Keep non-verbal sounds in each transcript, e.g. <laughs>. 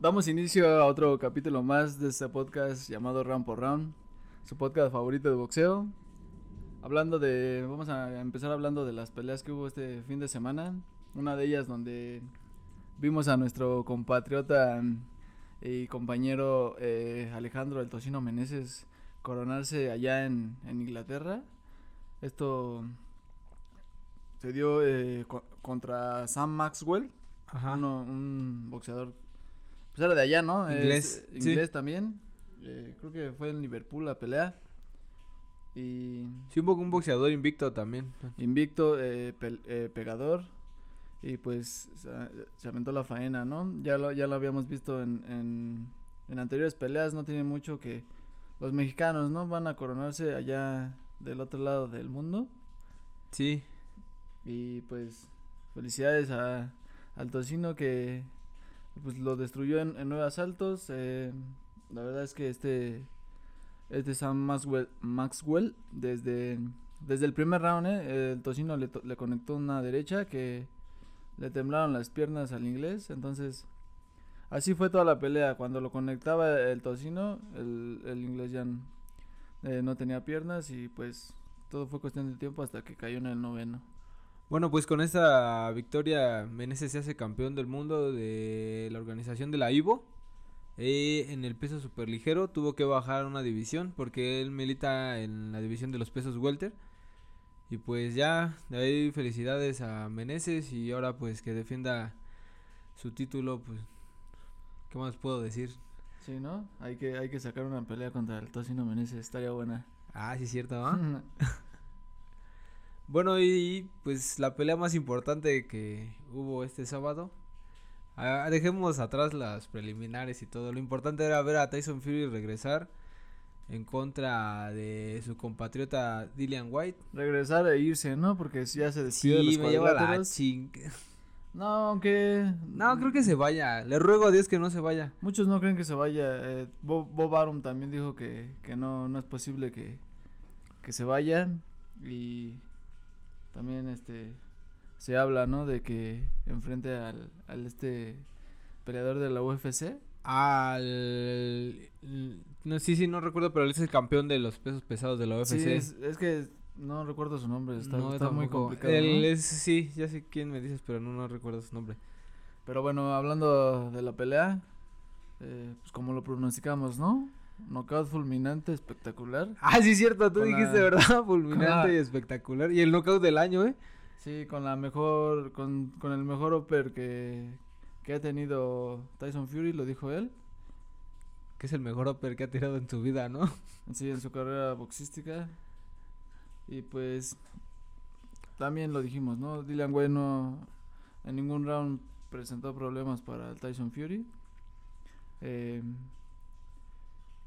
Damos inicio a otro capítulo más de este podcast llamado Round por Round, su podcast favorito de boxeo. Hablando de, vamos a empezar hablando de las peleas que hubo este fin de semana. Una de ellas donde vimos a nuestro compatriota y compañero eh, Alejandro El Tocino Meneses coronarse allá en, en Inglaterra. Esto se dio eh, co- contra Sam Maxwell, Ajá. uno- un boxeador, pues era de allá, ¿no? Inglés, sí. inglés también. Eh, creo que fue en Liverpool la pelea. Y Sí, un poco un boxeador invicto también. invicto, eh, eh, pegador. Y pues se, se aventó la faena, ¿no? Ya lo, ya lo habíamos visto en, en, en anteriores peleas, no tiene mucho que los mexicanos, ¿no? Van a coronarse allá del otro lado del mundo. Sí. Y pues felicidades a, al tocino que pues lo destruyó en, en nueve asaltos. eh, la verdad es que este este Sam Maxwell, Maxwell desde desde el primer round eh, el tocino le, le conectó una derecha que le temblaron las piernas al inglés. Entonces así fue toda la pelea. Cuando lo conectaba el tocino el, el inglés ya eh, no tenía piernas y pues todo fue cuestión de tiempo hasta que cayó en el noveno. Bueno, pues con esta victoria Meneses se hace campeón del mundo de la organización de la IVO. Eh, en el peso superligero tuvo que bajar una división porque él milita en la división de los pesos welter. Y pues ya, de ahí felicidades a Meneses y ahora pues que defienda su título, pues ¿qué más puedo decir? Sí, ¿no? Hay que, hay que sacar una pelea contra el Tocino Meneses, estaría buena. Ah, sí es cierto, ¿no? <laughs> Bueno, y pues la pelea más importante que hubo este sábado. ah, dejemos atrás las preliminares y todo. Lo importante era ver a Tyson Fury regresar en contra de su compatriota Dillian White. Regresar e irse, ¿no? Porque si ya se despidió de Sí, los me lleva la cuadriláteros. ching. No, aunque... No, creo que se vaya. Le ruego a Dios que no se vaya. Muchos no creen que se vaya. eh, Bob, Bob Arum también dijo que, que no, no es posible que, que se vaya. Y también este se habla, ¿no? De que enfrente al, al este peleador de la UFC. Al. No, sí, sí, no recuerdo, pero él es el campeón de los pesos pesados de la UFC. Sí, es, es que no recuerdo su nombre, está, No, está muy complicado. Él ¿no? es, sí, ya sé quién me dices, pero no, no recuerdo su nombre. Pero bueno, hablando de la pelea, eh, pues como lo pronosticamos, ¿no? Knockout fulminante, espectacular. Ah, sí, cierto, tú Con dijiste, la- ¿verdad? Fulminante la- y espectacular. Y el knockout del año, ¿eh? Sí, con la mejor, con, con el mejor upper que, que ha tenido Tyson Fury, lo dijo él, Que es el mejor upper que ha tirado en su vida, ¿no? <laughs> sí, en su carrera boxística. Y pues, también lo dijimos, ¿no? Dylan Way no, en ningún round presentó problemas para el Tyson Fury. Eh,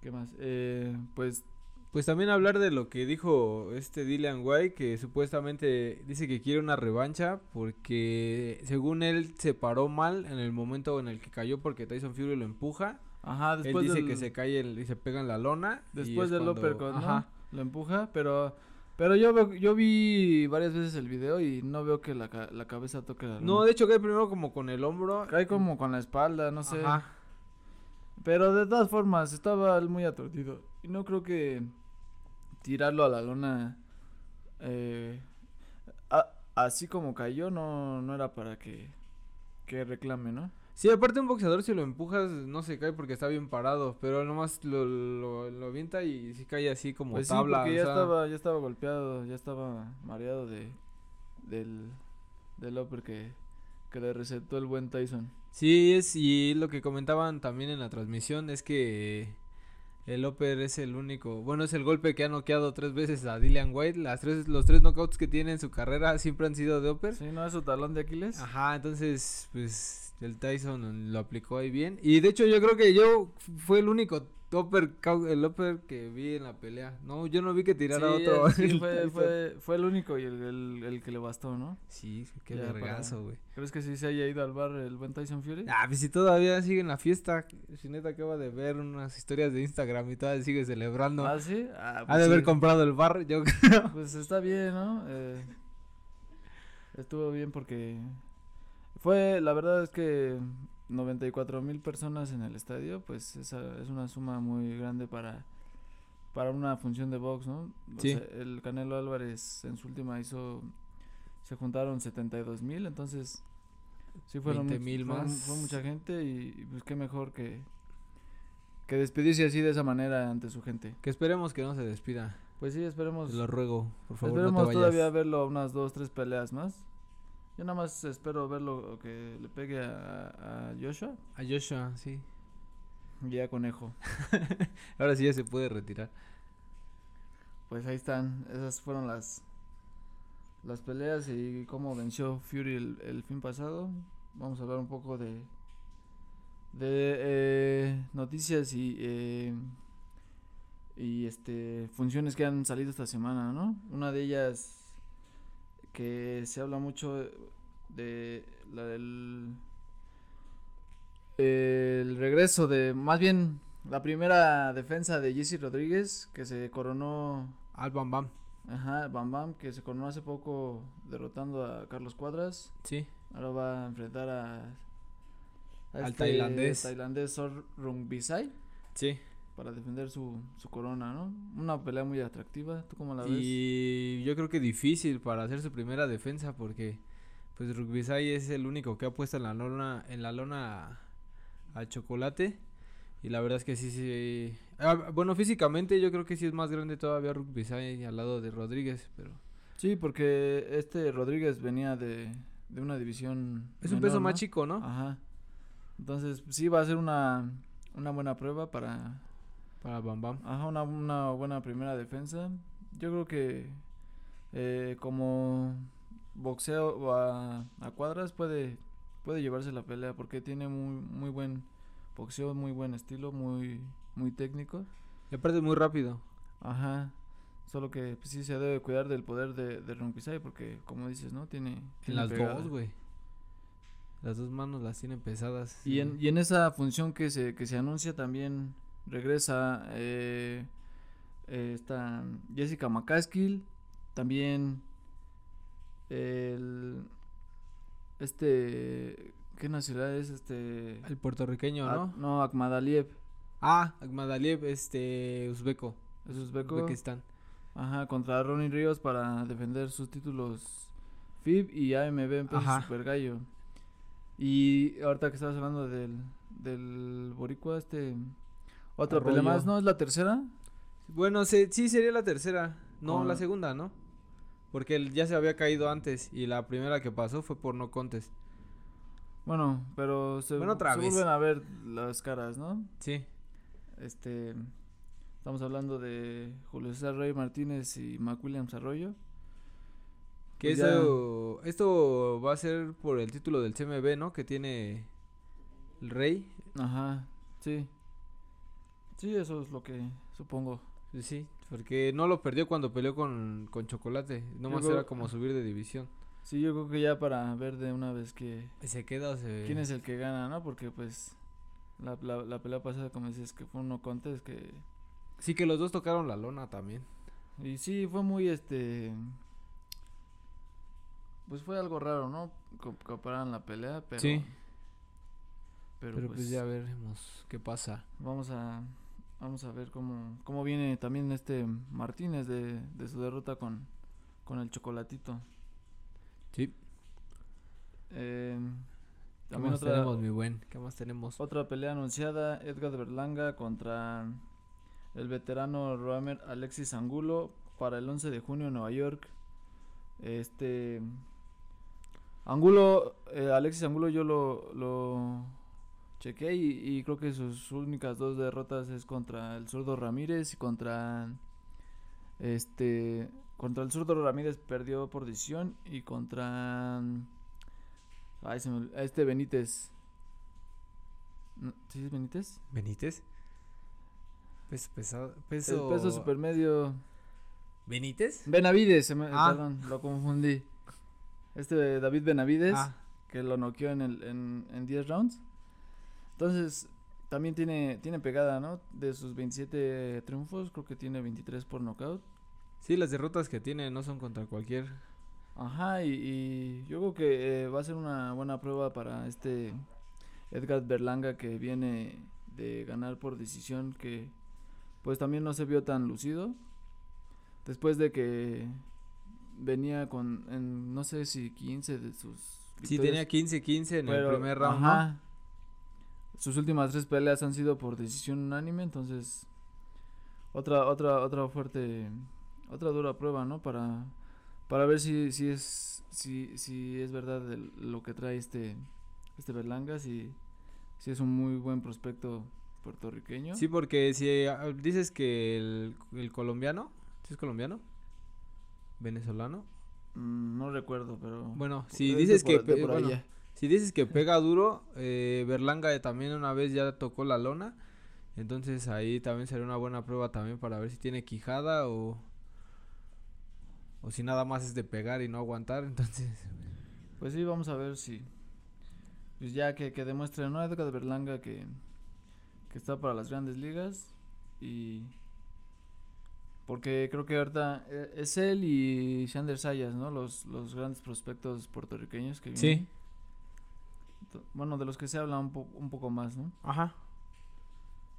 ¿Qué más? Eh, pues Pues también hablar de lo que dijo este Dylan White, que supuestamente dice que quiere una revancha porque según él se paró mal en el momento en el que cayó porque Tyson Fury lo empuja. Ajá, él después dice del, que se cae el- y se pega en la lona. después es del cuando- uppercut, ¿no? Ajá. Lo empuja, pero pero yo veo- yo vi varias veces el video y no veo que la, la cabeza toque la No, lona. de hecho cae primero como con el hombro. cae como con la espalda, no sé. Ajá. Pero de todas formas estaba muy aturdido y no creo que tirarlo a la lona eh, a- así como cayó no no era para que que reclame, ¿no? Sí, aparte un boxeador si lo empujas no se cae porque está bien parado, pero nomás lo, lo, lo avienta y si cae así como Pues sí, tabla. porque o ya sea, estaba ya estaba golpeado, ya estaba mareado de del del upper que que le recetó el buen Tyson. Sí, es y lo que comentaban también en la transmisión es que el upper es el único, bueno, es el golpe que ha noqueado tres veces a Dillian White, las tres, los tres knockouts que tiene en su carrera siempre han sido de upper. Sí, no es su talón de Aquiles. Ajá, entonces, pues, el Tyson lo aplicó ahí bien. Y de hecho, yo creo que yo fue el único upper, el upper que vi en la pelea. No, yo no vi que tirara Sí, otro. sí <laughs> fue, fue, fue el único y el, el, el que le bastó, ¿no? Sí, qué Ya, vergazo, güey. ¿Crees que sí se haya ido al bar el buen Tyson Fury? Ah, pues si todavía sigue en la fiesta. Shineta acaba de ver unas historias de Instagram y todavía sigue celebrando. ¿Ah, sí? Ah, ha pues de haber comprado el bar, yo <laughs> creo. Pues está bien, ¿no? Eh, estuvo bien porque fue, la verdad es que 94 mil personas en el estadio, pues esa es una suma muy grande para para una función de box, ¿no? O Sí. sea, el Canelo Álvarez en su última hizo se juntaron 72 mil, entonces sí fueron 20 much- mil más. fue mucha gente y, y, pues qué mejor que que despedirse así de esa manera ante su gente. Que esperemos que no se despida. Pues sí, esperemos Te lo ruego, por favor, esperemos no te todavía verlo unas dos, tres peleas más. Yo nada más espero verlo que le pegue a, a Joshua A Joshua, sí. y a Conejo. <laughs> Ahora sí ya se puede retirar. Pues ahí están, esas fueron las las peleas y cómo venció Fury el, el fin pasado. Vamos a hablar un poco de de eh, noticias y eh, y este funciones que han salido esta semana, ¿no? Una de ellas que se habla mucho de la del el regreso de más bien la primera defensa de Jesse Rodríguez que se coronó Al Bam Bam. Ajá, Bam Bam, que se coronó hace poco derrotando a Carlos Cuadras. Sí. Ahora va a enfrentar a, a Al tailandés. tailandés Sor Rungbisai Sí. Para defender su, su corona, ¿no? Una pelea muy atractiva. ¿Tú cómo la ves? Y yo creo que difícil para hacer su primera defensa porque pues Rugbisai es el único que ha puesto en la lona en la lona al chocolate y la verdad es que sí sí ah, bueno físicamente yo creo que sí es más grande todavía Rugbisai al lado de Rodríguez pero Sí, porque este Rodríguez venía de, de una división. es un peso más chico no Ajá. Entonces, sí va a ser una, una buena prueba para, para Bam Bam Ajá, una, una buena primera defensa. Yo creo que eh, como boxeo a, a cuadras puede, puede llevarse la pelea porque tiene muy, muy buen boxeo, muy buen estilo, muy, muy técnico. y aparte muy rápido Ajá. Solo que pues, sí se debe cuidar del poder de, de porque como dices, ¿no? Tiene, en tiene las pegada. dos güey las dos manos las tienen pesadas Y en, y en esa función que se, que se anuncia también regresa eh, eh, esta Jessica McCaskill, también el este ¿qué nacionalidad es este? el puertorriqueño no no, Akmadaliev, ah Agmadaliev este uzbeco es uzbeco. Uzbekistán Ajá, contra Ronnie Ríos para defender sus títulos FIB y AMB en peso super gallo. Y ahorita que estabas hablando del del boricua este otra pelea más, ¿no? ¿Es la tercera? Bueno, se, sí sería la tercera. No, Con- la segunda, ¿no? Porque él ya se había caído antes y la primera que pasó fue por no contest. Bueno, pero se, Bueno, otra se vez. vuelven a ver las caras, ¿no? Sí. Este, estamos hablando de Julio César Rey Martínez y Mac Williams Arroyo. Que Pues ya- eso, esto va a ser por el título del CMB, ¿no? Que tiene el rey. Ajá, sí. Sí, eso es lo que supongo. Sí, porque no lo perdió cuando peleó con, con Chocolate. Nomás creo- era como subir de división. Sí, yo creo que ya para ver de una vez que ¿Se queda o se...? quién es el que gana, ¿no? Porque pues la, la, la pelea pasada, como dices, que fue un no contest que... Sí, que los dos tocaron la lona también. Y sí, fue muy este... Pues fue algo raro, ¿no? Co- Comparan la pelea, pero... Sí. Pero, Pero pues, pues ya veremos qué pasa. vamos a... Vamos a ver cómo, cómo viene también este Martínez de, de su derrota con, con el chocolatito. Sí. Eh, ¿Qué también más otra, tenemos, mi buen? ¿Qué más tenemos? Otra pelea anunciada, Edgar Berlanga contra el veterano Roamer Alexis Angulo para el 11 de junio en Nueva York. Este Angulo, eh, Alexis Angulo yo lo, lo chequé y, y creo que sus únicas dos derrotas es contra el zurdo Ramírez y contra este contra el zurdo Ramírez perdió por decisión y contra ay, se me ol- este Benítez ¿Sí es Benítez? ¿Benítez? Peso pesado. Peso... El peso supermedio. ¿Benítez? Benavides, me- Ah. perdón, lo confundí. Este David Benavides, Ah, que lo noqueó en, el, en, en 10 rounds. Entonces, también tiene, tiene pegada, ¿no? De sus 27 triunfos, creo que tiene 23 por knockout. sí, las derrotas que tiene no son contra cualquier. Ajá, y, y yo creo que eh, va a ser una buena prueba para este Edgar Berlanga que viene de ganar por decisión que pues también no se vio tan lucido después de que venía con en, no sé si 15 de sus Sí, tenía 15-15 en el primer round. Ajá, sus últimas tres peleas han sido por decisión unánime, entonces otra otra otra fuerte otra dura prueba, ¿no? Para para ver si si es si si es verdad lo que trae este este Berlanga si si es un muy buen prospecto puertorriqueño. Sí, porque si ah, dices que el, el colombiano, ¿sí es colombiano? ¿Venezolano? Mm, no recuerdo, pero Bueno, si dices que si dices que pega duro, eh, Berlanga también una vez ya tocó la lona. Entonces ahí también sería una buena prueba también para ver si tiene quijada o o si nada más es de pegar y no aguantar, <laughs> entonces pues sí, vamos a ver si pues ya que, que demuestre no Edgar Berlanga que que está para las grandes ligas y porque creo que ahorita eh, es él y Shander Sayas, ¿no? Los, los grandes prospectos puertorriqueños que vienen. Sí bueno, de los que se habla un, un poco más, ¿no? Ajá.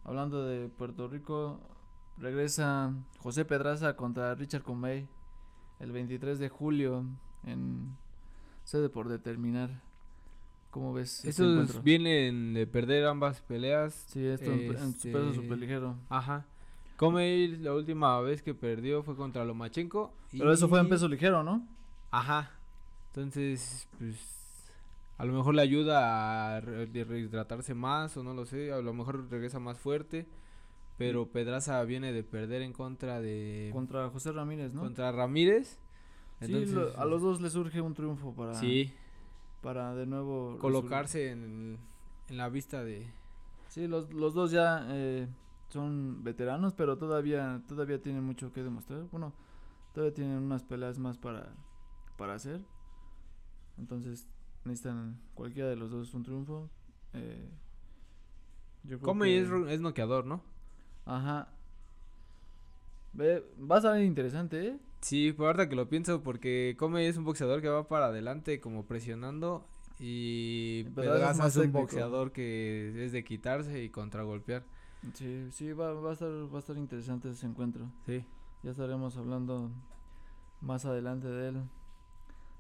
Hablando de Puerto Rico, regresa José Pedraza contra Richard Comey el 23 de julio en sede por determinar. ¿Cómo ves? Este Estos vienen de perder ambas peleas. Sí, esto en, este, peso superligero. Ajá. Comey la última vez que perdió fue contra Lomachenko. Pero eso fue en peso ligero, ¿no? Ajá. Entonces, pues a lo mejor le ayuda a rehidratarse más o no lo sé, a lo mejor regresa más fuerte. Pero mm. Pedraza viene de perder en contra de... Contra José Ramírez, ¿no? Contra Ramírez. sí, a los dos les surge un triunfo para... Sí. Para de nuevo... Colocarse en, en, la vista de... Sí, los, los dos ya eh, son veteranos, pero todavía, todavía tienen mucho que demostrar. Bueno, todavía tienen unas peleas más para, para hacer. Entonces, necesitan cualquiera de los dos un triunfo. Eh, es, es noqueador, ¿no? Ajá. va a ser interesante, ¿eh? Sí, por ahorita que lo pienso, porque Come es un boxeador que va para adelante como presionando y Pedraza es, un boxeador que es de quitarse y contragolpear. Sí, sí, va, va, a estar, va a estar interesante ese encuentro. Sí. Ya estaremos hablando más adelante de él.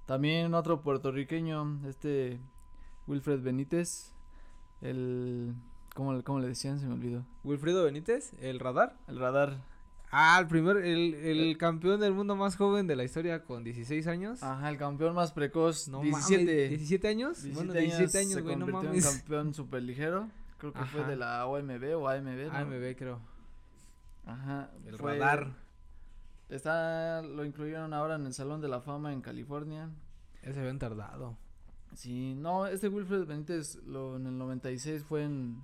También otro puertorriqueño, este Wilfred Benítez, el... ¿Cómo, ¿Cómo, le decían? Se me olvidó. Wilfredo Benítez, el radar. El radar. Ah, el primer, el, el, campeón del mundo más joven de la historia con 16 años. Ajá, el campeón más precoz. No 17. 17 años. 17 bueno, 17 años, güey, no mames. En campeón superligero. Creo que fue de la OMB o AMB. ¿no? AMB, creo. Ajá. El radar. Está, lo incluyeron ahora en el Salón de la Fama en California. Ese habían tardado. Sí, no, este Wilfred Benítez lo, en el 96 fue en...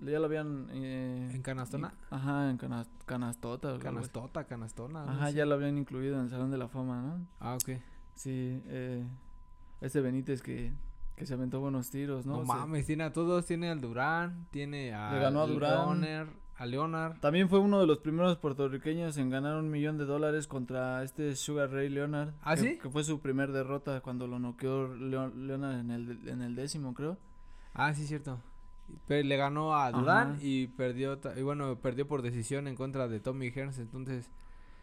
Ya lo habían... Eh, ¿En Canastona? ajá, en Canastota. Canastota, Canastona. Ajá, ya lo habían incluido en el Salón de la Fama, ¿no? Ah, ok. Sí, eh, este Benítez que, que se aventó buenos tiros, ¿no? No mames, tiene a todos, tiene al Durán, tiene a... Le ganó a Durán a Leonard. También fue uno de los primeros puertorriqueños en ganar un millón de dólares contra este Sugar Ray Leonard. ¿Ah, que, sí? Que fue su primer derrota cuando lo noqueó Leonard en el, en el décimo, creo. Ah, sí, cierto. le ganó a Durán y perdió, y bueno, perdió por decisión en contra de Tommy Hearns, entonces...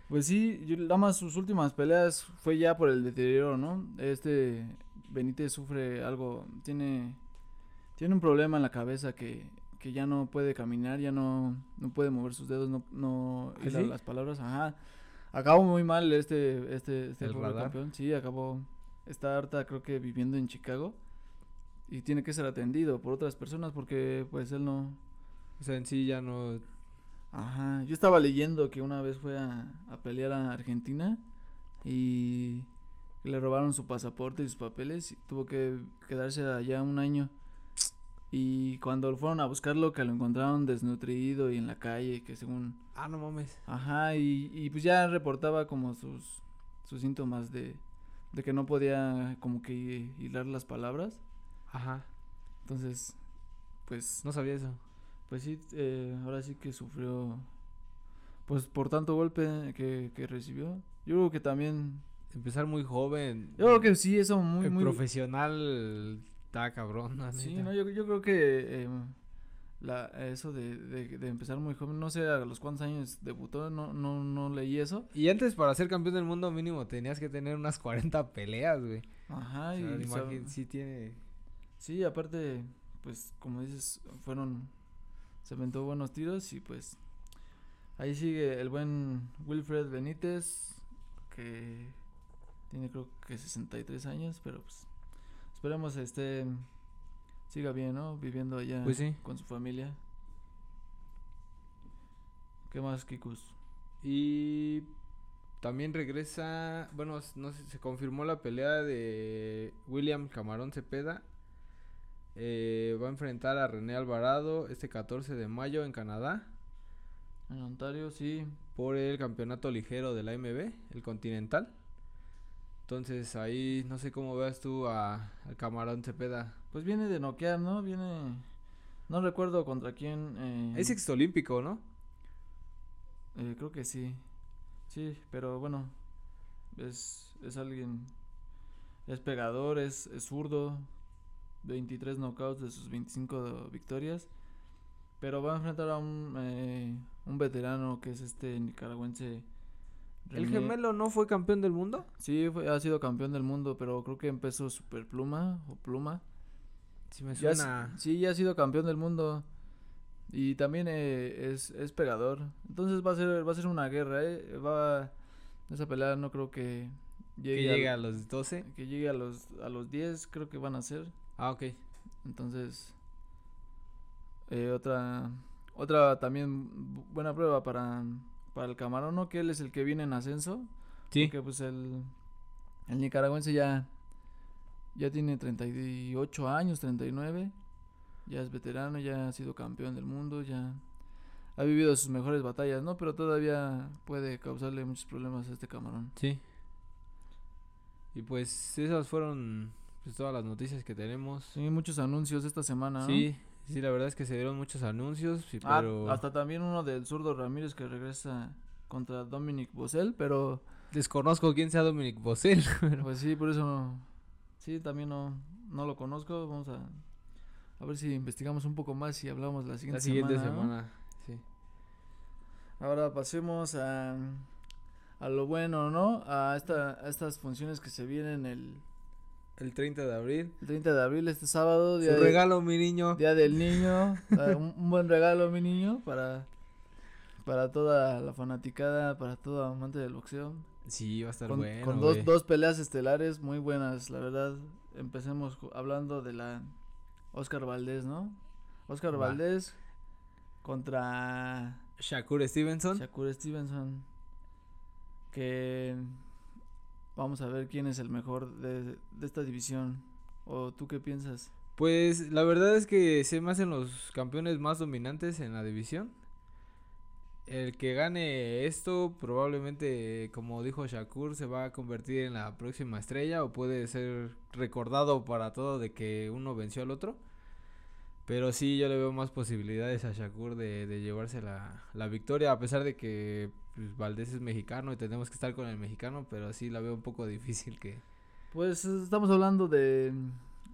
Pues sí, yo, nada más sus últimas peleas fue ya por el deterioro, ¿no? Este Benítez sufre algo, tiene, tiene un problema en la cabeza que que ya no puede caminar, ya no, no puede mover sus dedos, no, no ¿Ah, las palabras, ajá. Acabó muy mal este, este, este campeón, sí, acabó, está harta creo que viviendo en Chicago y tiene que ser atendido por otras personas porque pues él no. O sea, en sí ya no. Ajá, yo estaba leyendo que una vez fue a, a pelear a Argentina y le robaron su pasaporte y sus papeles y tuvo que quedarse allá un año. Y cuando fueron a buscarlo, que lo encontraron desnutrido y en la calle, que según... Ah, no mames. Ajá, y, y pues ya reportaba como sus, sus síntomas de, de que no podía como que hilar las palabras. Ajá. Entonces, pues... No sabía eso. Pues sí, eh, ahora sí que sufrió, pues por tanto golpe que, que recibió. Yo creo que también... Empezar muy joven. Yo creo que sí, eso muy, muy... Profesional Está cabrón, la Sí, no, yo, yo creo que eh, la, eso de, de, de empezar muy joven, no sé a los cuántos años debutó, no, no, no leí eso. Y antes para ser campeón del mundo mínimo tenías que tener unas 40 peleas, güey. Ajá, O sea, y imagín- sí tiene... sí, aparte, pues como dices, fueron, se aventó buenos tiros y pues ahí sigue el buen Wilfred Benítez, que tiene creo que 63 años, pero pues esperemos este siga bien, ¿no? Viviendo allá Pues sí. con su familia. ¿Qué más, Kikus? Y también regresa, bueno, no sé, se confirmó la pelea de William Camarón Cepeda. Eh, va a enfrentar a René Alvarado este 14 de mayo en Canadá En Ontario, sí. por el campeonato ligero de la AMB, el Continental. Entonces ahí no sé cómo veas tú a, al Camarón Cepeda. Pues viene de noquear, ¿no? Viene. No recuerdo contra quién. Eh, Es exolímpico, ¿no? eh, creo que sí. Sí, pero bueno. Es, es alguien. Es pegador, es, es zurdo. 23 knockouts de sus 25 victorias. Pero va a enfrentar a un, eh, un veterano que es este nicaragüense. ¿El gemelo no fue campeón del mundo? Sí, fue- ha sido campeón del mundo, pero creo que empezó super pluma o pluma. Sí me Ya suena. sí, ya ha sido campeón del mundo. Y también eh, es, es pegador. Entonces va a ser va a ser una guerra, ¿eh? Va esa pelea no creo que Que llegue, llegue a, a los 12. que llegue a los a los 10, creo que van a ser. Ah, ok. Entonces eh, otra otra también bu- buena prueba para para el Camarón, ¿no? Que él es el que viene en ascenso. Sí. Porque pues el, el nicaragüense ya, ya tiene 38 años, 39. Ya es veterano, ya ha sido campeón del mundo, ya ha vivido sus mejores batallas, ¿no? Pero todavía puede causarle muchos problemas a este camarón. Sí. Y pues esas fueron pues, todas las noticias que tenemos. Sí, muchos anuncios esta semana, ¿no? Sí, la verdad es que se dieron muchos anuncios, sí, Ah, pero hasta también uno del zurdo Ramírez que regresa contra Dominic Bosel, pero desconozco quién sea Dominic Bosel. <laughs> pues sí, por eso no, sí, también no, no lo conozco. Vamos a, a ver si investigamos un poco más y hablamos la siguiente, La siguiente semana. ¿no? semana, sí. Ahora pasemos a, a lo bueno, ¿no? A, esta, a estas funciones que se vienen el, El 30 de abril. el 30 de abril, este sábado, día, Su de- regalo, mi niño. día del <laughs> niño. ah, un, un buen regalo, mi niño, para, para toda la fanaticada, para todo amante del boxeo. Sí, va a estar Con, bueno. con dos, dos peleas estelares muy buenas, la verdad. Empecemos hablando de la Oscar Valdés, ¿no? Oscar Va. Valdés contra Shakur Stevenson. Shakur Stevenson. Que vamos a ver quién es el mejor de, esta división. ¿O tú qué piensas? Pues la verdad es que se me hacen los campeones más dominantes en la división. El que gane esto probablemente, como dijo Shakur, se va a convertir en la próxima estrella o puede ser recordado para todo de que uno venció al otro. Pero sí, yo le veo más posibilidades a Shakur de, de llevarse la, la victoria, a pesar de que pues, Valdés es mexicano y tenemos que estar con el mexicano, pero sí la veo un poco difícil que... Pues estamos hablando de,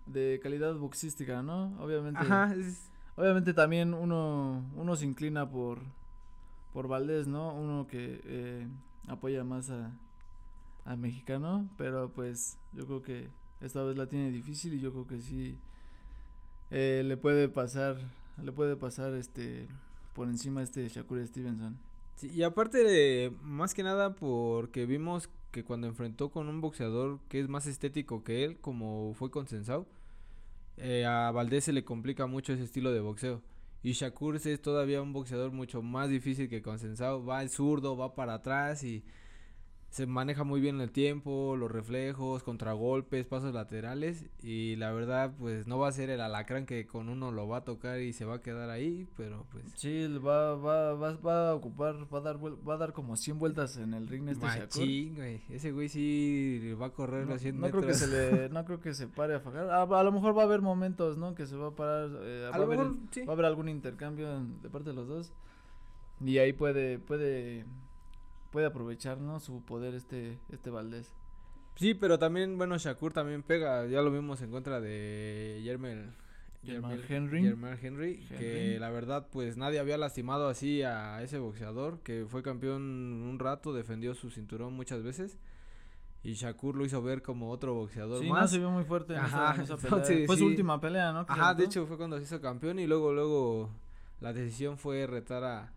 de calidad boxística, ¿no? Obviamente. Ajá, es- Obviamente también uno, uno se inclina por, por Valdés, ¿no? Uno que eh, apoya más a, al mexicano, pero pues yo creo que esta vez la tiene difícil y yo creo que sí eh, le puede pasar, le puede pasar este por encima este Shakur Stevenson. Sí, y aparte de, más que nada porque vimos que cuando enfrentó con un boxeador que es más estético que él, como fue con Sensao, eh, a Valdés se le complica mucho ese estilo de boxeo. Y Shakur es todavía un boxeador mucho más difícil que con Sensao. Va al zurdo, va para atrás y se maneja muy bien el tiempo, los reflejos, contragolpes, pasos laterales. Y la verdad, pues no va a ser el alacrán que con uno lo va a tocar y se va a quedar ahí, pero pues Sí, va, va, va, va a ocupar, va a dar, va a dar como 100 vueltas en el ring este. Machín, güey. Ese güey sí va a correr No, los 100 no creo que se le, no creo que se pare a fajar. A, a lo mejor va a haber momentos, ¿no? Que se va a parar, eh, va, A a lo haber, mejor, sí. va a haber algún intercambio en- de parte de los dos. Y ahí puede, puede, puede aprovechar, ¿no? Su poder este, este Valdés. Sí, pero también, bueno, Shakur también pega. Ya lo vimos en contra de Yermel. Germán Henry. Germán Henry, que la verdad, pues nadie había lastimado así a ese boxeador, que fue campeón un rato, defendió su cinturón muchas veces. Y Shakur lo hizo ver como otro boxeador Sí, no, más. se vio muy fuerte en Ajá, esa, <laughs> en esa pelea. entonces, Fue su última pelea, ¿no? Ajá, de hecho fue cuando se hizo campeón y luego, luego la decisión fue retar a,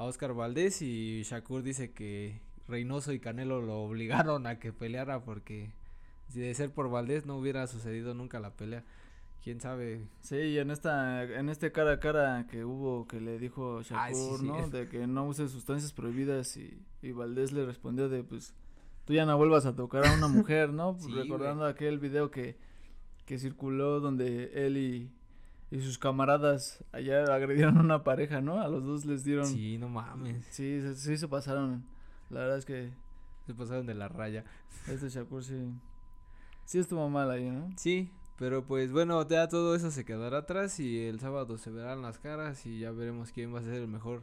a Oscar Valdés y Shakur dice que Reynoso y Canelo lo obligaron a que peleara porque si de ser por Valdés no hubiera sucedido nunca la pelea. Quién sabe. Sí, y en esta, en este cara a cara que hubo que le dijo Shakur, Ay, sí, sí. ¿no? De que no use sustancias prohibidas y, y Valdés le respondió de pues tú ya no vuelvas a tocar a una mujer, ¿no? <laughs> Sí, Recordando aquel video que, que circuló donde él y, y sus camaradas allá agredieron a una pareja, ¿no? A los dos les dieron... Sí, no mames. Sí, se- sí se pasaron. La verdad es que Se pasaron de la raya. este Shakur sí... Sí estuvo mal ahí, ¿no? Sí, pero pues bueno, ya todo eso se quedará atrás y el sábado se verán las caras y ya veremos quién va a ser el mejor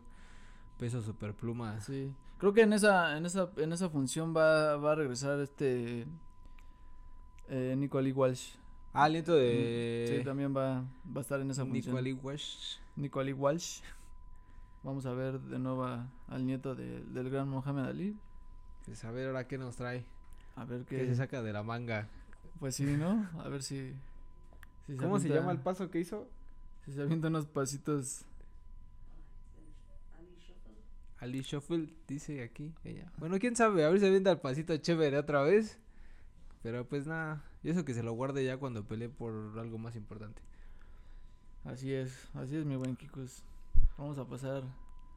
peso superpluma. Sí. Creo que en esa, en esa, en esa función va, va a regresar este eh, Nico Ali Walsh. Ah, aliento de Sí, también va, va a estar en esa función. Nico Ali Walsh. Nico Ali Walsh. Vamos a ver de nuevo a- al nieto de- del gran Mohamed Ali. Pues a ver ahora qué nos trae. A ver ¿Qué qué. se saca de la manga? Pues sí, ¿no? A ver si. si ¿Cómo se llama el paso que hizo? Si se avienta unos pasitos. Ali Shuffle, dice aquí ella. Bueno, quién sabe, a ver si avienta el pasito chévere otra vez. Pero pues nada, y eso que se lo guarde ya cuando pelee por algo más importante. Así es, así es mi buen Kikus. Vamos a pasar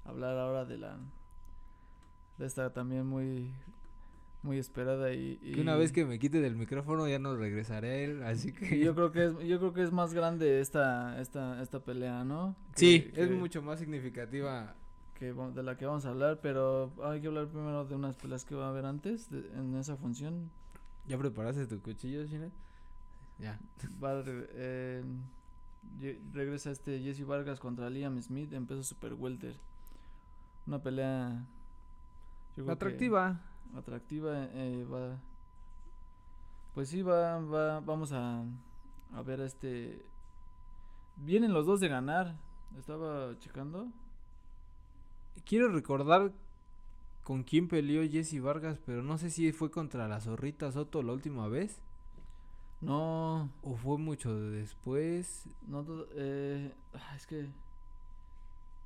a hablar ahora de la de esta también muy muy esperada y, Que una vez que me quite del micrófono ya no regresaré a él, así que... yo creo que es yo creo que es más grande esta esta esta pelea, ¿no? sí, Que- es que- mucho más significativa. que de la que vamos a hablar, pero hay que hablar primero de unas peleas que va a haber antes de- en esa función. ¿Ya preparaste tu cuchillo, Shinet? Ya. Va eh, regresa este Jesse Vargas contra Liam Smith en peso super welter. Una pelea Atractiva. atractiva eh, va pues sí va, va vamos a a ver a este vienen los dos de ganar estaba checando Quiero recordar con quién peleó Jesse Vargas, pero no sé si fue contra la zorrita Soto la última vez no o fue mucho después. no eh, ah, es que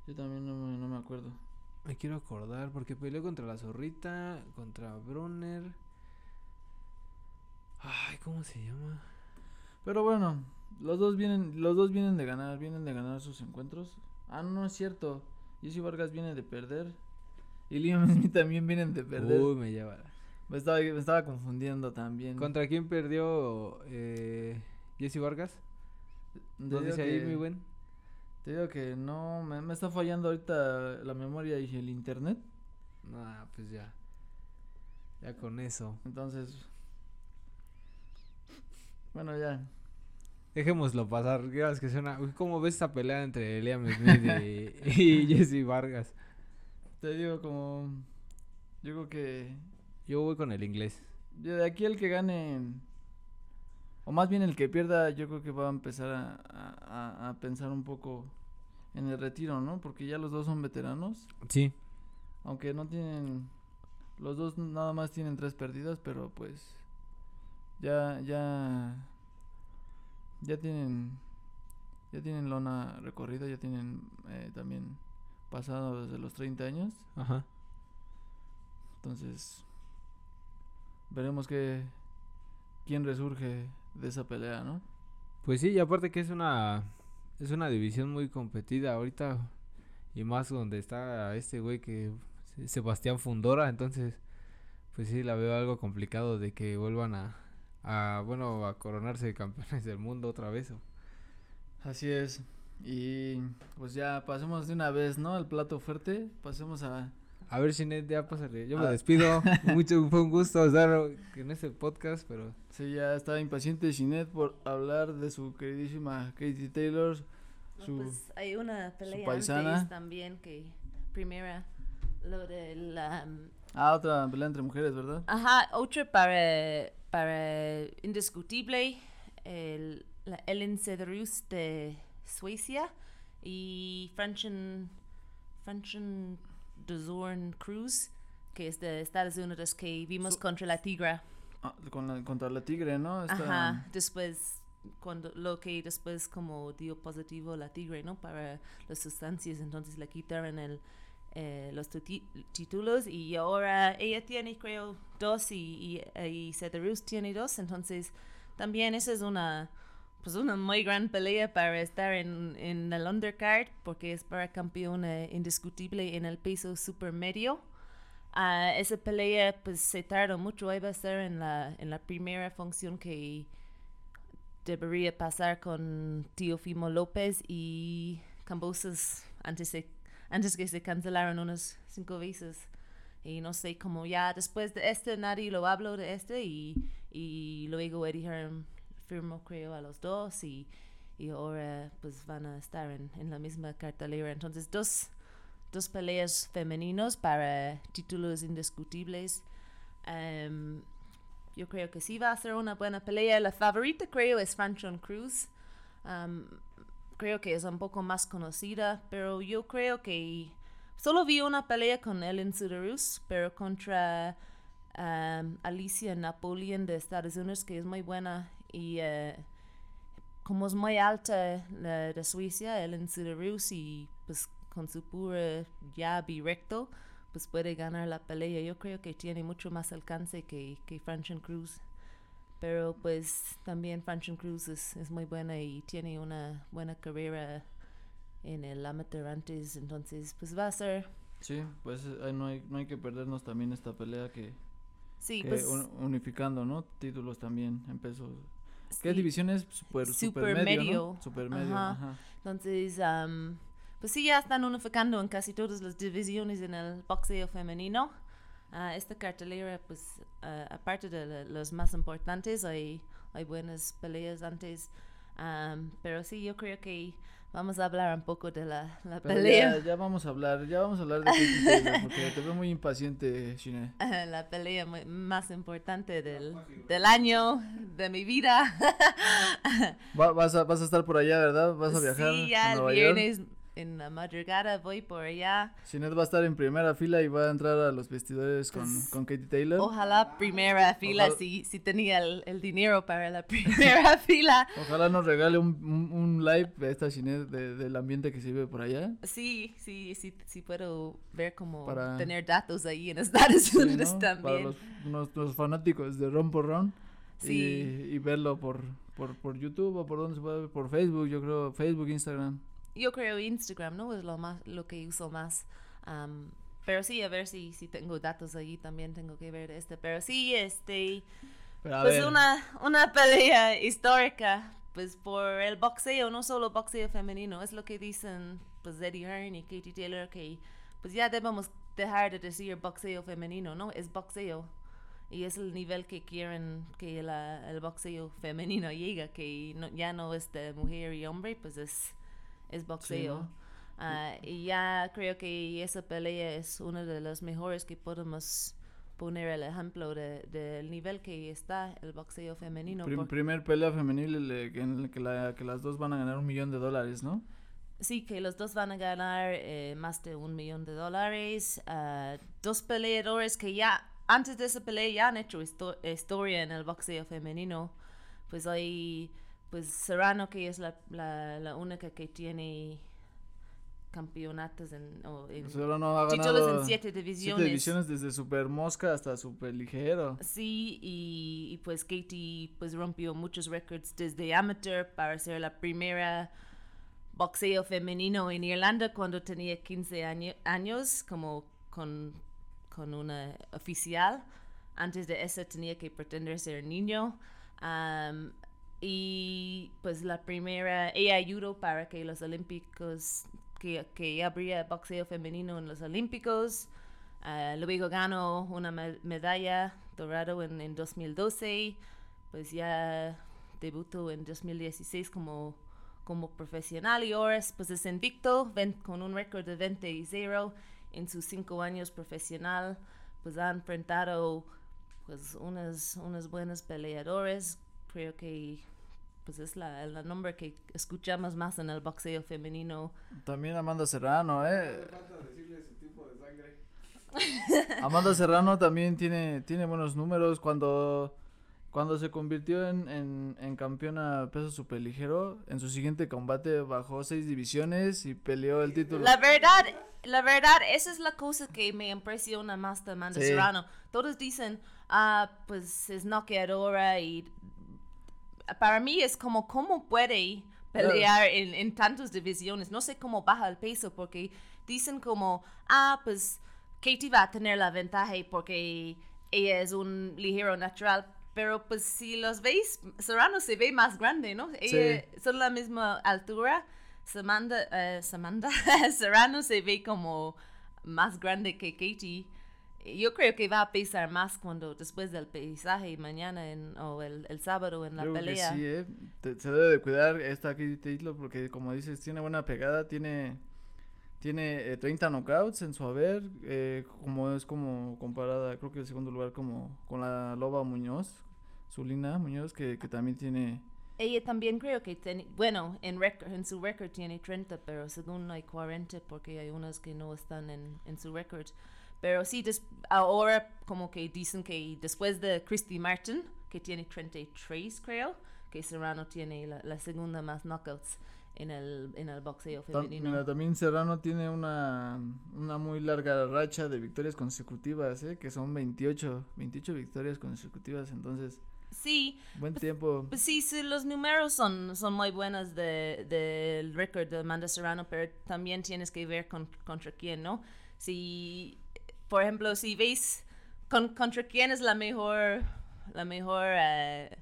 yo también no me, no me acuerdo Me quiero acordar porque peleó contra la zorrita, contra Bronner. Ay, ¿cómo se llama? pero bueno los dos vienen los dos vienen de ganar vienen de ganar sus encuentros ah no, no es cierto Jesse Vargas viene de perder y Liam Smith también vienen de perder Uy, me lleva. me estaba me estaba confundiendo también ¿Contra quién perdió eh, Jesse Vargas? ¿No dice ahí, mi buen? Te digo que no, me, me está fallando ahorita la memoria y el internet. Nah, pues ya. Ya con eso. Entonces, bueno, ya. Dejémoslo pasar. Que suena. Uy, ¿Cómo ves esta pelea entre Liam Smith y, <laughs> y Jesse Vargas? Te digo como, yo creo que Yo voy con el inglés. yo de aquí el que gane, o más bien el que pierda, yo creo que va a empezar a, a- a- a pensar un poco en el retiro, ¿no? Porque ya los dos son veteranos, Sí. aunque no tienen, los dos nada más tienen tres perdidas, pero pues ya, ya, ya tienen, ya tienen lona recorrida, ya tienen eh, también pasado desde los 30 años, Ajá. entonces veremos que quién resurge de esa pelea, ¿no? Pues sí, y aparte que es una es una división muy competida ahorita y más donde está este güey que Se- Sebastián Fundora, entonces pues sí la veo algo complicado de que vuelvan a a bueno, a coronarse campeones del mundo otra vez. Así es. Y pues ya pasemos de una vez, ¿no? Al plato fuerte, pasemos a A ver, Shinet, ya pásale. Yo me Ah. despido. <laughs> Mucho fue un gusto estar en este podcast, pero Sí, ya está impaciente Shinet por hablar de su queridísima Katie Taylor. No, Su, pues hay una pelea paisana. antes también que primera lo de la ah, otra pelea entre mujeres, ¿verdad? ajá otra para para indiscutible, el, la Ellen Cederus de Suecia y Franchen, Franchen de Zorn Cruz, que es de Estados Unidos, que vimos Su- contra la Tigra. Ah, con la- contra la tigre, ¿no? Esta- Ajá, después, cuando lo que después como dio positivo la tigre, ¿no? Para las sustancias, entonces le quitaron el, eh, los títulos y ahora ella tiene, creo, dos y, y, y tiene dos, entonces también esa es una, pues una muy gran pelea para estar en, en el undercard, porque es para campeona indiscutible en el peso supermedio. Ah, esa pelea pues se tardó mucho, iba a ser en la, en la primera función que debería pasar con Teofimo López y Cambosos antes, de, antes que se cancelaron unas cinco veces. Y no sé, como ya después de este nadie lo habló de este y, y luego Eddie Hearn firmó creo a los dos y, y ahora pues van a estar en, en la misma cartelera. Entonces dos, dos peleas femeninos para títulos indiscutibles. Em, yo creo que sí va a ser una buena pelea. La favorita creo es Franchon Cruz. Am, creo que es un poco más conocida, pero yo creo que solo vi una pelea con Ellen Sudarus, pero contra am, Alicia Napoleon de Estados Unidos, que es muy buena y eh, como es muy alta la de Suecia, Ellen Sudarus y pues con su pura jab y recto, pues puede ganar la pelea. Yo creo que tiene mucho más alcance que, que Franchon Cruz. Pero pues también Franchon Cruz es, es muy buena y tiene una buena carrera en el amateur antes. Entonces pues va a ser... Sí, pues eh, no hay, no hay que perdernos también esta pelea que, Sí, que pues... un- unificando, ¿no? Títulos también en pesos. ¿Qué sí. división es? Super, super Super medio, medio. ¿no? Super medio, Ajá. ajá. Entonces, am, pues sí, ya están unificando en casi todas las divisiones en el boxeo femenino. Ah, esta cartelera, pues, ah, aparte de la- los más importantes, hay, hay buenas peleas antes. Am, pero sí, yo creo que vamos a hablar un poco de la, la pelea. ya, ya vamos a hablar, ya vamos a hablar de Katie Taylor, <laughs> porque te veo muy impaciente, Shine. la pelea mu- más importante del, del año, de mi vida. Va- vas, a, vas a estar por allá, ¿verdad? Vas a viajar sí, ya a el Nueva York. En la madrugada voy por allá. Sinet va a estar en primera fila y va a entrar a los vestidores con, Pues, con Katie Taylor. Ojalá primera fila, Ojalá- si, si tenía el, el dinero para la <laughs> primera <laughs> fila. Ojalá nos regale un, un, un live de esta Sinet de- del ambiente que se vive por allá. Sí, sí, sí, sí puedo ver como Para- tener datos ahí en Estados Sí, Unidos ¿no? Para también. los, nuestros fanáticos de Ron por Ron. Sí. Y, y verlo por, por, por YouTube o por donde se puede ver, por Facebook, yo creo, Facebook, Instagram. Yo creo Instagram, ¿no? Es lo más, lo que uso más. Am, pero sí, a ver si, si tengo datos ahí también tengo que ver este. Pero sí, este, Pero pues ver, una, una pelea histórica, pues por el boxeo, no solo boxeo femenino, es lo que dicen pues Eddie Hearn y Katie Taylor, que pues ya debemos dejar de decir boxeo femenino, ¿no? Es boxeo. Y es el nivel que quieren que la- el boxeo femenino <laughs> llegue, que no- ya no es de mujer y hombre, pues es, es boxeo. ¿no? Ah, y ya creo que esa pelea es una de las mejores que podemos poner el ejemplo de- del nivel que está el boxeo femenino. prim- primer pelea femenil en la que, la- que las dos van a ganar un millón de dólares, ¿no? Sí, que los dos van a ganar eh, más de un millón de dólares. Ah, dos peleadores que ya, antes de esa pelea, ya han hecho histo- historia en el boxeo femenino. Pues hay, pues Serrano, que es la, la, la única que tiene campeonatos en, o en ha títulos ganado en siete siete divisiones. divisiones desde super mosca hasta super ligero. Sí, y, y pues Katie pues rompió muchos récords desde amateur para ser la primera boxeo femenino en Irlanda cuando tenía 15 año- años como con, con una oficial. Antes de eso tenía que pretender ser niño. Y pues la primera, ella ayudó para que los olímpicos, que, que habría boxeo femenino en los olímpicos. Ah, luego ganó una me- medalla dorado en, en 2012. Pues ya debutó en 2016 como, como profesional y ahora es, pues es invicto con un récord de 20 y 0 en sus cinco años profesional. Pues ha enfrentado pues unas, unas buenas peleadores. Creo que pues es la, la nombre que escuchamos más en el boxeo femenino. También Amanda Serrano, ¿eh? <laughs> Amanda Serrano también tiene, tiene buenos números. Cuando, cuando se convirtió en, en, en campeona peso superligero, en su siguiente combate bajó seis divisiones y peleó el título. La verdad, la verdad, esa es la cosa que me impresiona más de Amanda Sí. Serrano. Todos dicen, ah, pues es noqueadora y para mí es como, ¿cómo puede pelear en, en tantas divisiones? No sé cómo baja el peso porque dicen como, ah, pues Katie va a tener la ventaja porque ella es un ligero natural. Pero pues si los veis, Serrano se ve más grande, ¿no? Ella, son la misma altura. Samantha, eh, Samantha <laughs> Serrano se ve como más grande que Katie. Yo creo que va a pesar más cuando después del pesaje mañana en, o el, el sábado en la que pelea. sí, ¿eh? Te- se debe de cuidar esta Taylor porque como dices, tiene buena pegada, tiene tiene eh, 30 knockouts en su haber, eh, como es como comparada, creo que el segundo lugar como con la Loba Muñoz, Zulina Muñoz, que, que también tiene... Ella también creo que tiene, bueno, en, récord- en su récord tiene 30, pero según hay 40 porque hay unas que no están en, en su récord. Pero sí, des- ahora como que dicen que después de Christy Martin, que tiene 33 creo, que Serrano tiene la, la segunda más knockouts en el, en el boxeo femenino. mira, también Serrano tiene una, una muy larga racha de victorias consecutivas, ¿eh? que son 28, 28 victorias consecutivas, entonces Sí, buen tiempo. Pues sí, sí, los números son, son muy buenos del de, récord de Amanda Serrano, pero también tienes que ver con- contra quién, ¿no? Si, por ejemplo, si veis con- contra quién es la mejor, la mejor eh,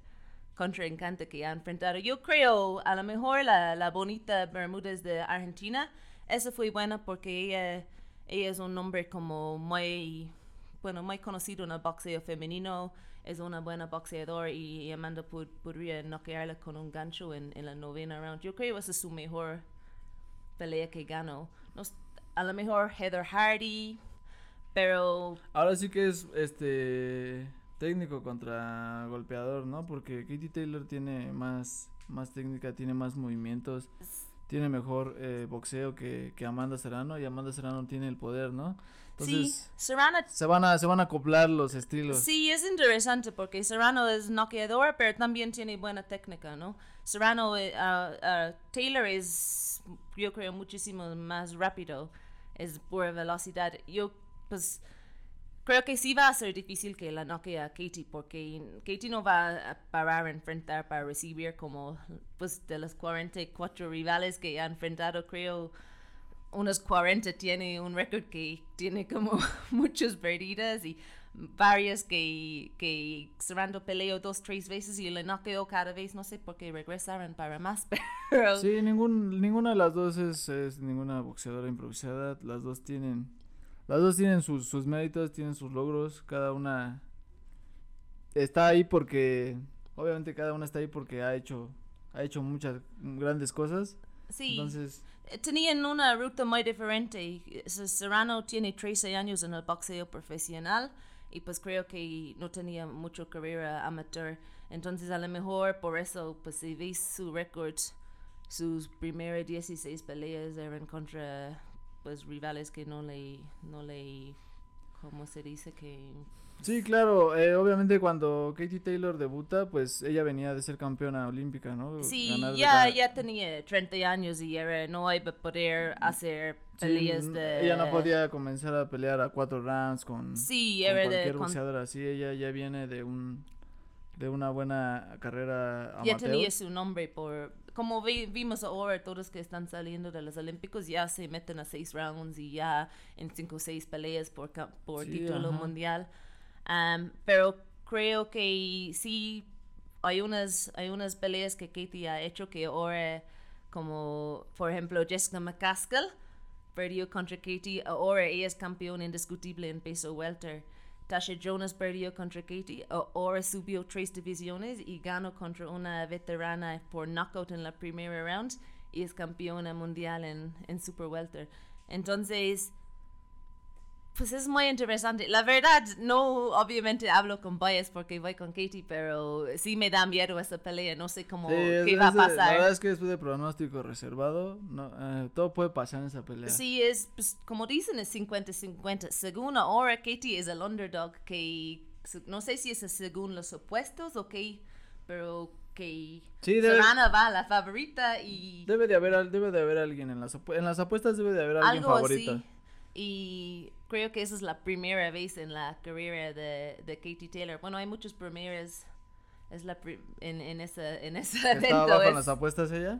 contrincante que ha enfrentado. Yo creo, a lo mejor la, la bonita Bermúdez de Argentina, esa fue buena porque ella, ella es un nombre como muy, bueno, muy conocido en el boxeo femenino, es una buena boxeadora y Amanda pod- podría noquearla con un gancho en, en la novena round. Yo creo que esa es su mejor pelea que ganó. A lo mejor Heather Hardy, pero Ahora sí que es este técnico contra golpeador, ¿no? Porque Katie Taylor tiene más, más técnica, tiene más movimientos, tiene mejor eh, boxeo que, que Amanda Serrano y Amanda Serrano tiene el poder, ¿no? sí, Entonces Serrano se van a se van a acoplar los estilos. Sí, es interesante porque Serrano es noqueador, pero también tiene buena técnica, ¿no? Serrano, ah, ah, Taylor es, yo creo, muchísimo más rápido, es pura velocidad. Yo, pues, creo que sí va a ser difícil que la noquee a Katie porque Katie no va a parar a enfrentar para recibir como, pues, de los 44 rivales que ha enfrentado, creo unos 40 tiene un récord que tiene como <laughs> muchas perdidas y varias que, que cerrando peleo dos, tres veces y le noqueó cada vez, no sé por qué regresaron para más, <laughs> pero Sí, ningún, ninguna de las dos es, es ninguna boxeadora improvisada. Las dos tienen, las dos tienen sus, sus méritos, tienen sus logros. Cada una está ahí porque, obviamente cada una está ahí porque ha hecho, ha hecho muchas grandes cosas. sí, Entonces, tenían una ruta muy diferente. S- Serrano tiene 13 años en el boxeo profesional y pues creo que no tenía mucha carrera amateur. Entonces a lo mejor por eso, pues si ves su récord, sus primeras 16 peleas eran contra pues rivales que no le, no le, ¿cómo se dice? Que sí, claro, eh, obviamente cuando Katie Taylor debuta, pues ella venía de ser campeona olímpica, ¿no? Sí, Ganar de ya, ya tenía 30 años y era, no iba a poder hacer peleas de... Ella no podía comenzar a pelear a cuatro rounds con, Sí, con era de... cualquier con- boxeadora. Sí, ella ya viene de un de una buena carrera ya tenía su nombre por como vi- vimos ahora todos que están saliendo de los olímpicos ya se meten a seis rounds y ya en cinco o seis peleas por por Sí, título ajá. mundial pero creo que sí hay unas hay unas peleas que Katie ha hecho que ahora como por ejemplo Jessica McCaskill perdió contra Katie ahora ella es campeona indiscutible en peso welter Tasha Jonas perdió contra Katie, ahora subió tres divisiones y ganó contra una veterana por knockout en la primera round y es campeona mundial en, en Super Welter. Entonces, Pues es muy interesante. La verdad, no obviamente hablo con bias porque voy con Katie, pero sí me da miedo esa pelea. No sé cómo Sí, es- qué va a de- La verdad pasar. es que después de pronóstico reservado, no, eh, todo puede pasar en esa pelea. Sí, es pues, como dicen, es 50-50. Según ahora, Katie es el underdog que no sé si es según los opuestos o qué, pero que Sí, debe- va a la favorita y Debe de haber, debe de haber alguien en las, apu- en las apuestas, debe de haber alguien algo favorita. así. Y creo que esa es la primera vez en la carrera de, de Katie Taylor. Bueno, hay muchas primeras. Es la pri- en, en, esa, en ese ¿Está evento. abajo en es- las apuestas ella?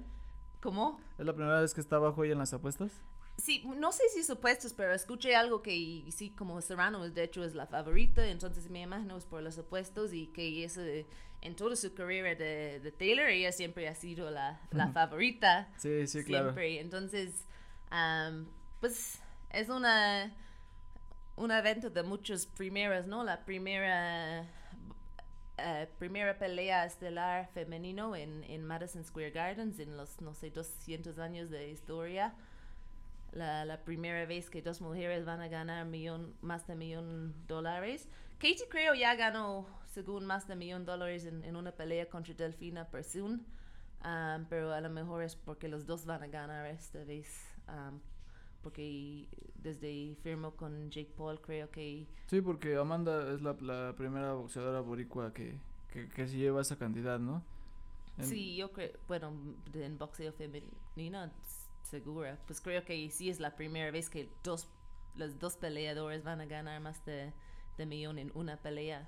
¿Cómo? ¿Es la primera vez que está abajo ella en las apuestas? Sí, no sé si supuestos, pero escuché algo que sí, como Serrano de hecho es la favorita, entonces me imagino es por los opuestos y que ese, en toda su carrera de, de Taylor ella siempre ha sido la, la favorita. Sí, sí, claro. siempre. Entonces, am, pues es una un evento de muchas primeras, ¿no? La primera eh, primera pelea estelar femenino en, en Madison Square Gardens en los, no sé, 200 años de historia. La, primera vez que dos mujeres van a ganar millón, más de millón dólares. Katie creo ya ganó, según más de millón dólares en, en una pelea contra Delfina Persoon. Um, pero a lo mejor es porque los dos van a ganar esta vez. um, porque desde firmó con Jake Paul, creo que Sí, porque Amanda es la, la primera boxeadora boricua que, que, que se lleva esa cantidad, ¿no? En- sí, yo creo, bueno, en boxeo femenino, segura. Pues creo que sí es la primera vez que dos, los dos peleadores van a ganar más de, de millón en una pelea.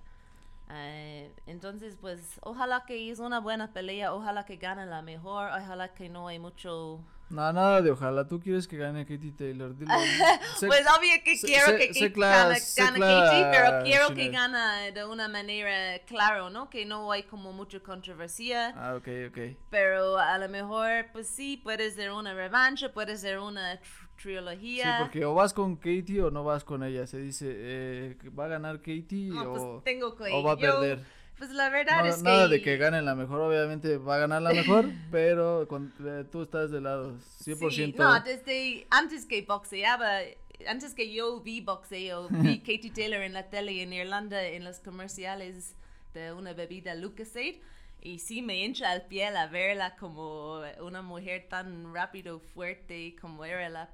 Eh, entonces, pues, ojalá que es una buena pelea, ojalá que gane la mejor, ojalá que no hay mucho No, nada de ojalá. Tú quieres que gane Katie Taylor. Dilo. <laughs> Sé- pues obvio que quiero que, que gane, Katie, pero quiero que gane de una manera claro, ¿no? Que no hay como mucha controversia, Ah, ok, ok. pero a lo mejor, pues sí, puede ser una revancha, puede ser una tr- Sí, trilogía. porque o vas con Katie o no vas con ella. Se dice, eh, va a ganar Katie No, pues o, tengo que o va a yo- perder. Pues la verdad No, es nada que... de que gane la mejor, obviamente va a ganar la <laughs> mejor, pero con- eh, tú estás de lado, 100%. Sí, no, desde antes que boxeaba, antes que yo vi boxeo, <laughs> vi Katie Taylor en la tele en Irlanda en los comerciales de una bebida Lucasade. Y sí me hincha el piel a verla como una mujer tan rápido, fuerte, como era la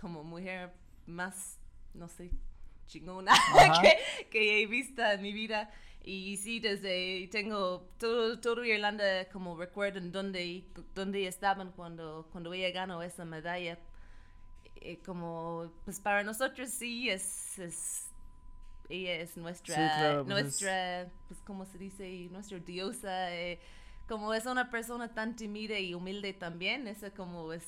como mujer más, no sé, chingona <laughs> que, que he visto en mi vida. Y sí, desde tengo todo, todo Irlanda como recuerdan dónde, dónde estaban cuando, cuando ella ganó esa medalla. Eh, como, pues para nosotros sí es, es ella es nuestra, Sí, claro, pues es- nuestra, pues como se dice, nuestra diosa. eh, como es una persona tan tímida y humilde también, esa como es,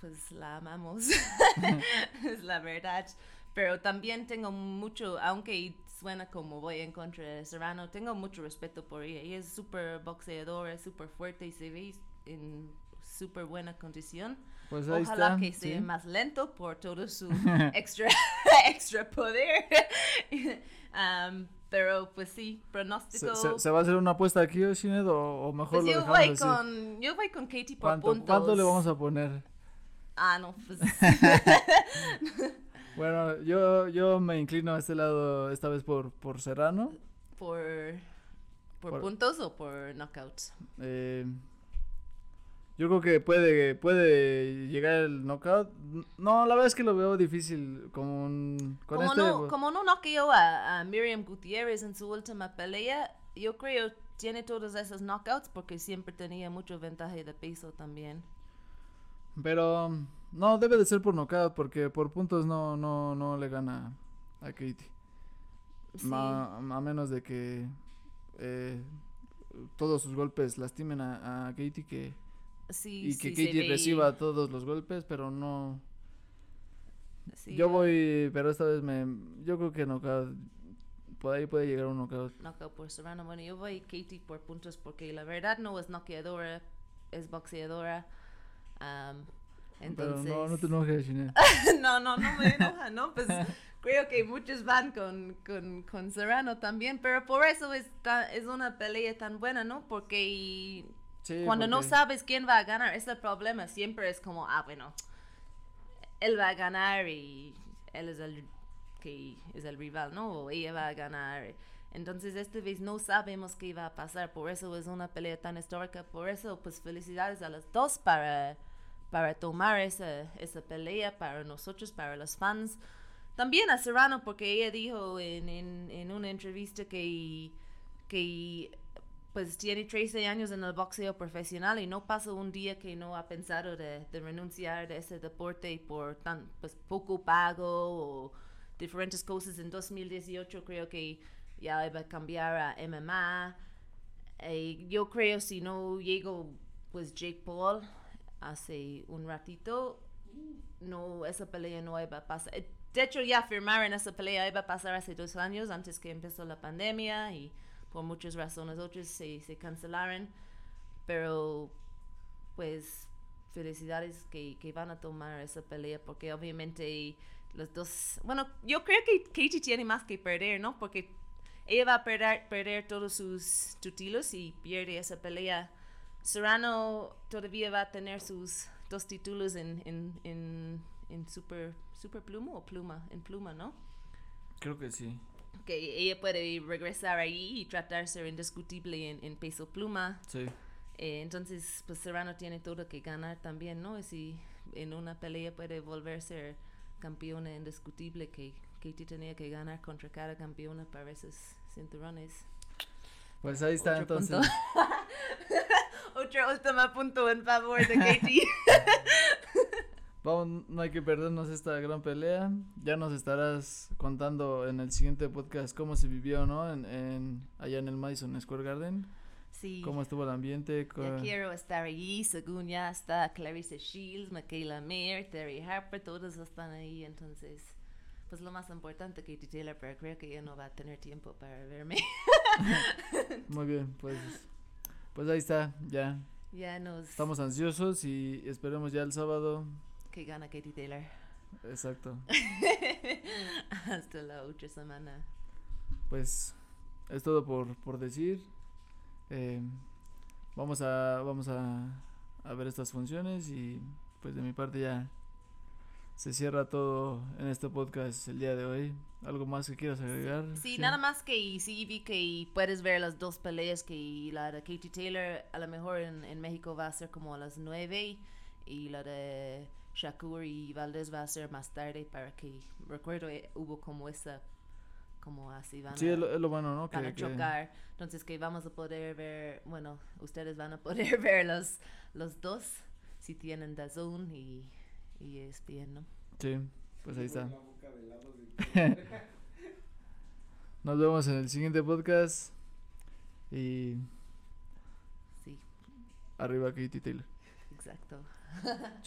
pues la amamos, <laughs> <laughs> es la verdad. Pero también tengo mucho, aunque suena como voy en contra de Serrano, tengo mucho respeto por ella. Ella es súper boxeadora, súper fuerte y se ve en súper buena condición. Pues ahí Ojalá está. que sí. sea más lento por todo su <laughs> extra, <laughs> extra poder. <laughs> Um, pero pues sí, ¿Se, pronóstico. se- se va a hacer una apuesta aquí, Oshinet, o, o mejor pues lo yo dejamos voy, así? con, yo voy con Katie por ¿Cuánto, puntos. cuánto le vamos a poner? Ah, no, pues Bueno, yo, yo me inclino a este lado esta vez por, por Serrano. por, por, Por- puntos o por knockout. Eh, yo creo que puede, puede llegar el knockout. No, la verdad es que lo veo difícil con, un- con Como, este. no, como no noqueó a, a Miriam Gutiérrez en su última pelea, yo creo tiene todos esos knockouts porque siempre tenía mucho ventaja de peso también. Pero no, debe de ser por knockout porque por puntos no, no, no le gana a Katie. Sí. Ma- a menos de que eh, todos sus golpes lastimen a, a Katie que, Sí, y que sí, Katie reciba todos los golpes, pero no. yo voy, pero esta vez me. Yo creo que knockout. Por ahí puede llegar un knockout. knockout por Serrano. Bueno, yo voy Katie por puntos porque la verdad no es noqueadora, es boxeadora. Am, Pero entonces, no, no te enojes, Shine. <laughs> no, no, no me enoja, ¿no? Pues <laughs> creo que muchos van con, con, con Serrano también, pero por eso es, es una pelea tan buena, ¿no? Porque Sí, cuando no porque- sabes quién va a ganar, ese problema siempre es como, ah, bueno, él va a ganar y él es el que es el rival, ¿no? O ella va a ganar. Entonces, esta vez no sabemos qué va a pasar, por eso es una pelea tan histórica, por eso, pues felicidades a las dos para, para tomar esa, esa pelea, para nosotros, para los fans. También a Serrano, porque ella dijo en, en, en una entrevista que, que pues tiene 13 años en el boxeo profesional y no pasa un día que no ha pensado de, de renunciar de ese deporte por tan pues, poco pago o diferentes cosas. En 2018 creo que ya iba a cambiar a MMA. Eh, yo creo si no llego pues Jake Paul hace un ratito, no esa pelea no iba a pasar. Eh, De hecho ya firmaron esa pelea iba a pasar hace dos años antes que empezó la pandemia y por muchas razones otras se, se cancelaron. Pero pues felicidades que, que van a tomar esa pelea porque obviamente los dos, bueno, yo creo que Katie tiene más que perder, ¿no? Porque ella va a perder, perder todos sus títulos si pierde esa pelea. Serrano todavía va a tener sus dos títulos en, en, en, en super, super pluma o pluma, en pluma, ¿no? Creo que sí. Que ella puede regresar ahí y tratar de ser indiscutible en, en peso pluma. Sí. Eh, entonces, pues Serrano tiene todo que ganar también, ¿no? Y si en una pelea puede volver a ser campeona indiscutible, que Katie tenía que ganar contra cada campeona para esos cinturones. Pues ahí está Otro entonces. <laughs> punto. Otro último punto en favor de <laughs> Katie. <laughs> Vamos, no hay que perdernos esta gran pelea. Ya nos estarás contando en el siguiente podcast cómo se vivió, ¿no? En, en allá en el Madison Square Garden. sí. Cómo estuvo el ambiente. Ya quiero estar allí, según ya está Clarissa Shields, Michaela Mayer, Terry Harper, todos están ahí, entonces, pues lo más importante Katie Taylor, pero creo que ella no va a tener tiempo para verme. <laughs> Muy bien, pues, pues ahí está, ya. ya nos... Estamos ansiosos y esperemos ya el sábado. Que gana Katie Taylor. Exacto. <laughs> Hasta la otra semana. Pues es todo por, por decir. Eh, vamos a vamos a, a ver estas funciones y pues de mi parte ya se cierra todo en este podcast el día de hoy. ¿Algo más que quieras agregar? Sí, nada más que sí vi que puedes ver las dos peleas que la de Katie Taylor a lo mejor en, en México va a ser como a las 9 y la de Shakur y Valdez va a ser más tarde para que recuerdo eh, hubo como esa como así van Sí, a, es lo, es lo bueno, ¿no? van Que, a que- chocar entonces que vamos a poder ver bueno ustedes van a poder <laughs> ver los los dos si tienen DAZN y y es bien no sí, pues ahí está. <laughs> Nos vemos en el siguiente podcast y sí arriba Katie Taylor. exacto <laughs>